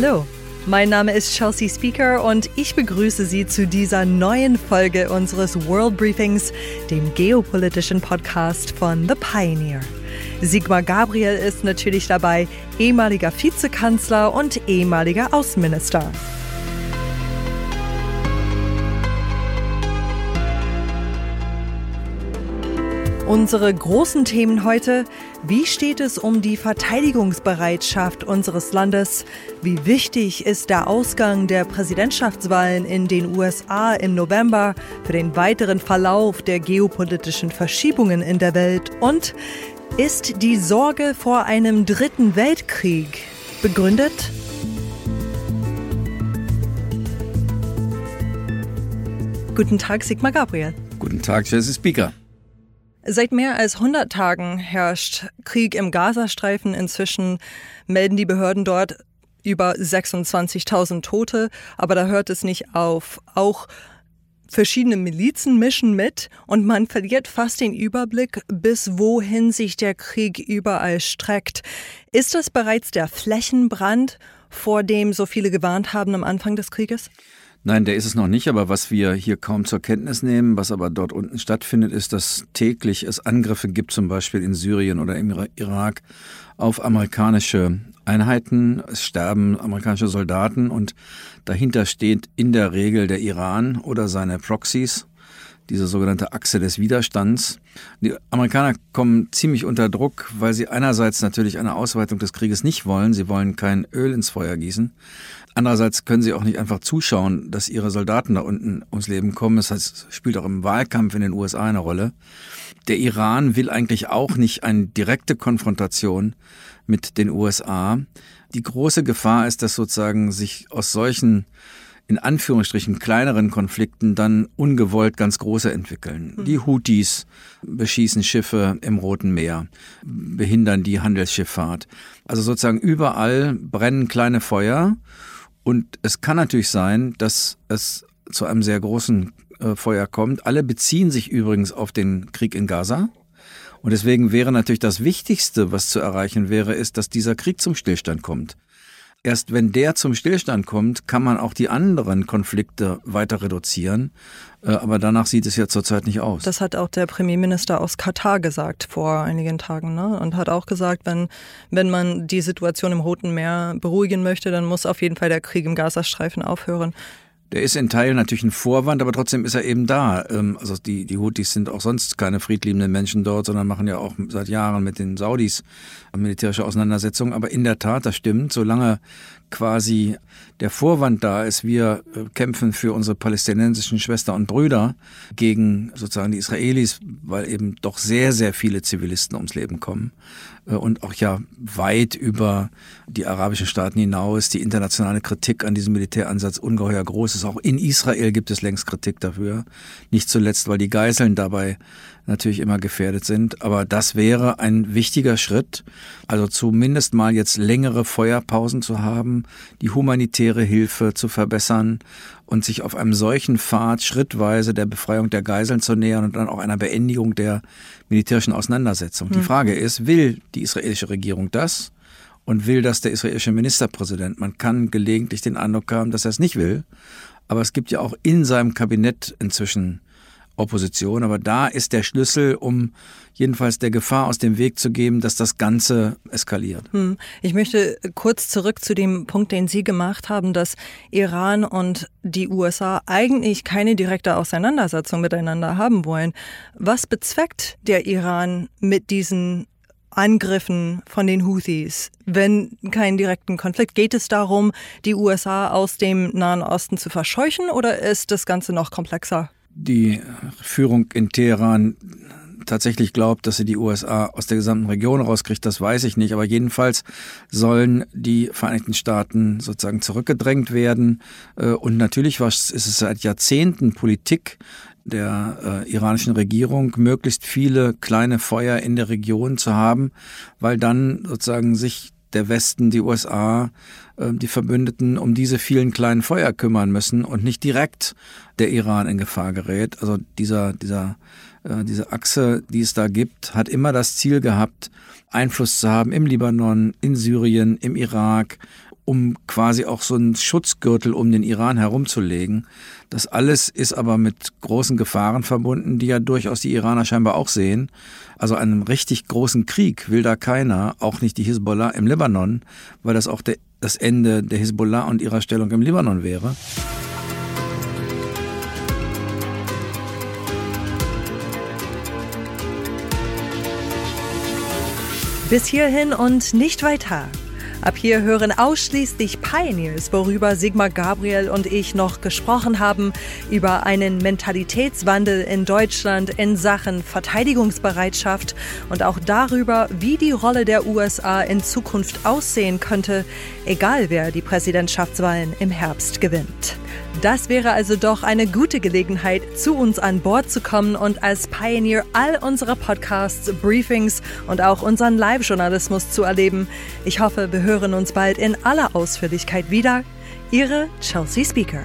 Hallo, mein Name ist Chelsea Speaker und ich begrüße Sie zu dieser neuen Folge unseres World Briefings, dem geopolitischen Podcast von The Pioneer. Sigmar Gabriel ist natürlich dabei, ehemaliger Vizekanzler und ehemaliger Außenminister. Unsere großen Themen heute. Wie steht es um die Verteidigungsbereitschaft unseres Landes? Wie wichtig ist der Ausgang der Präsidentschaftswahlen in den USA im November für den weiteren Verlauf der geopolitischen Verschiebungen in der Welt? Und ist die Sorge vor einem dritten Weltkrieg begründet? Guten Tag, Sigmar Gabriel. Guten Tag, Jesse Speaker. Seit mehr als 100 Tagen herrscht Krieg im Gazastreifen. Inzwischen melden die Behörden dort über 26.000 Tote. Aber da hört es nicht auf. Auch verschiedene Milizen mischen mit und man verliert fast den Überblick, bis wohin sich der Krieg überall streckt. Ist das bereits der Flächenbrand, vor dem so viele gewarnt haben am Anfang des Krieges? Nein, der ist es noch nicht, aber was wir hier kaum zur Kenntnis nehmen, was aber dort unten stattfindet, ist, dass täglich es Angriffe gibt, zum Beispiel in Syrien oder im Irak, auf amerikanische Einheiten. Es sterben amerikanische Soldaten und dahinter steht in der Regel der Iran oder seine Proxys diese sogenannte Achse des Widerstands. Die Amerikaner kommen ziemlich unter Druck, weil sie einerseits natürlich eine Ausweitung des Krieges nicht wollen. Sie wollen kein Öl ins Feuer gießen. Andererseits können sie auch nicht einfach zuschauen, dass ihre Soldaten da unten ums Leben kommen. Das heißt, es spielt auch im Wahlkampf in den USA eine Rolle. Der Iran will eigentlich auch nicht eine direkte Konfrontation mit den USA. Die große Gefahr ist, dass sozusagen sich aus solchen in Anführungsstrichen kleineren Konflikten dann ungewollt ganz große entwickeln. Mhm. Die Houthis beschießen Schiffe im Roten Meer, behindern die Handelsschifffahrt. Also sozusagen überall brennen kleine Feuer und es kann natürlich sein, dass es zu einem sehr großen äh, Feuer kommt. Alle beziehen sich übrigens auf den Krieg in Gaza. Und deswegen wäre natürlich das Wichtigste, was zu erreichen wäre, ist, dass dieser Krieg zum Stillstand kommt. Erst wenn der zum Stillstand kommt, kann man auch die anderen Konflikte weiter reduzieren. Äh, aber danach sieht es ja zurzeit nicht aus. Das hat auch der Premierminister aus Katar gesagt vor einigen Tagen. Ne? Und hat auch gesagt, wenn, wenn man die Situation im Roten Meer beruhigen möchte, dann muss auf jeden Fall der Krieg im Gazastreifen aufhören. Der ist in Teilen natürlich ein Vorwand, aber trotzdem ist er eben da. Ähm, also die, die Houthis sind auch sonst keine friedliebenden Menschen dort, sondern machen ja auch seit Jahren mit den Saudis militärische Auseinandersetzungen. Aber in der Tat, das stimmt, solange quasi der Vorwand da ist, wir äh, kämpfen für unsere palästinensischen Schwestern und Brüder gegen sozusagen die Israelis, weil eben doch sehr, sehr viele Zivilisten ums Leben kommen und auch ja weit über die arabischen Staaten hinaus die internationale Kritik an diesem Militäransatz ungeheuer groß ist. Auch in Israel gibt es längst Kritik dafür. Nicht zuletzt, weil die Geiseln dabei natürlich immer gefährdet sind. Aber das wäre ein wichtiger Schritt, also zumindest mal jetzt längere Feuerpausen zu haben, die humanitäre Hilfe zu verbessern und sich auf einem solchen Pfad schrittweise der Befreiung der Geiseln zu nähern und dann auch einer Beendigung der militärischen Auseinandersetzung. Die hm. Frage ist, will die israelische Regierung das? Und will das der israelische Ministerpräsident? Man kann gelegentlich den Eindruck haben, dass er es nicht will. Aber es gibt ja auch in seinem Kabinett inzwischen Opposition. Aber da ist der Schlüssel, um jedenfalls der Gefahr aus dem Weg zu geben, dass das Ganze eskaliert. Hm. Ich möchte kurz zurück zu dem Punkt, den Sie gemacht haben, dass Iran und die USA eigentlich keine direkte Auseinandersetzung miteinander haben wollen. Was bezweckt der Iran mit diesen Angriffen von den Houthis, wenn keinen direkten Konflikt? Geht es darum, die USA aus dem Nahen Osten zu verscheuchen oder ist das Ganze noch komplexer? Die Führung in Teheran tatsächlich glaubt, dass sie die USA aus der gesamten Region rauskriegt, das weiß ich nicht. Aber jedenfalls sollen die Vereinigten Staaten sozusagen zurückgedrängt werden. Äh, und natürlich ist es seit Jahrzehnten Politik der äh, iranischen Regierung, möglichst viele kleine Feuer in der Region zu haben, weil dann sozusagen sich der Westen, die USA, ähm, die Verbündeten um diese vielen kleinen Feuer kümmern müssen und nicht direkt der Iran in Gefahr gerät. Also dieser, dieser, äh, diese Achse, die es da gibt, hat immer das Ziel gehabt, Einfluss zu haben im Libanon, in Syrien, im Irak um quasi auch so einen Schutzgürtel um den Iran herumzulegen. Das alles ist aber mit großen Gefahren verbunden, die ja durchaus die Iraner scheinbar auch sehen. Also einen richtig großen Krieg will da keiner, auch nicht die Hisbollah im Libanon, weil das auch der, das Ende der Hisbollah und ihrer Stellung im Libanon wäre. Bis hierhin und nicht weiter. Ab hier hören ausschließlich Pioneers, worüber Sigmar Gabriel und ich noch gesprochen haben, über einen Mentalitätswandel in Deutschland in Sachen Verteidigungsbereitschaft und auch darüber, wie die Rolle der USA in Zukunft aussehen könnte, egal wer die Präsidentschaftswahlen im Herbst gewinnt. Das wäre also doch eine gute Gelegenheit, zu uns an Bord zu kommen und als Pioneer all unsere Podcasts, Briefings und auch unseren Live-Journalismus zu erleben. Ich hoffe, wir hören uns bald in aller Ausführlichkeit wieder. Ihre Chelsea Speaker.